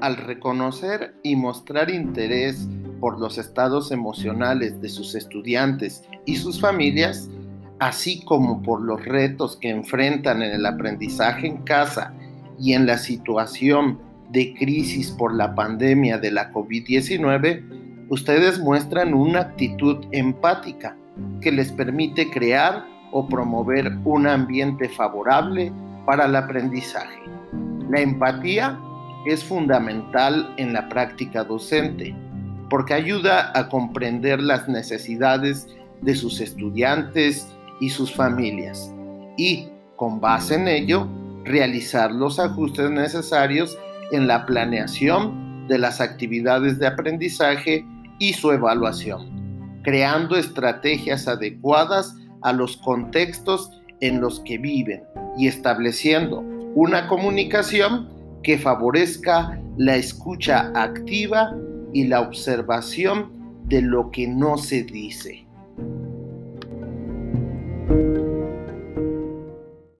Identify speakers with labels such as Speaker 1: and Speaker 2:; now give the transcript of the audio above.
Speaker 1: al reconocer y mostrar interés por los estados emocionales de sus estudiantes y sus familias, así como por los retos que enfrentan en el aprendizaje en casa y en la situación de crisis por la pandemia de la COVID-19, ustedes muestran una actitud empática que les permite crear o promover un ambiente favorable para el aprendizaje. La empatía es fundamental en la práctica docente porque ayuda a comprender las necesidades de sus estudiantes y sus familias y, con base en ello, realizar los ajustes necesarios en la planeación de las actividades de aprendizaje y su evaluación, creando estrategias adecuadas a los contextos en los que viven y estableciendo una comunicación que favorezca la escucha activa y la observación de lo que no se dice.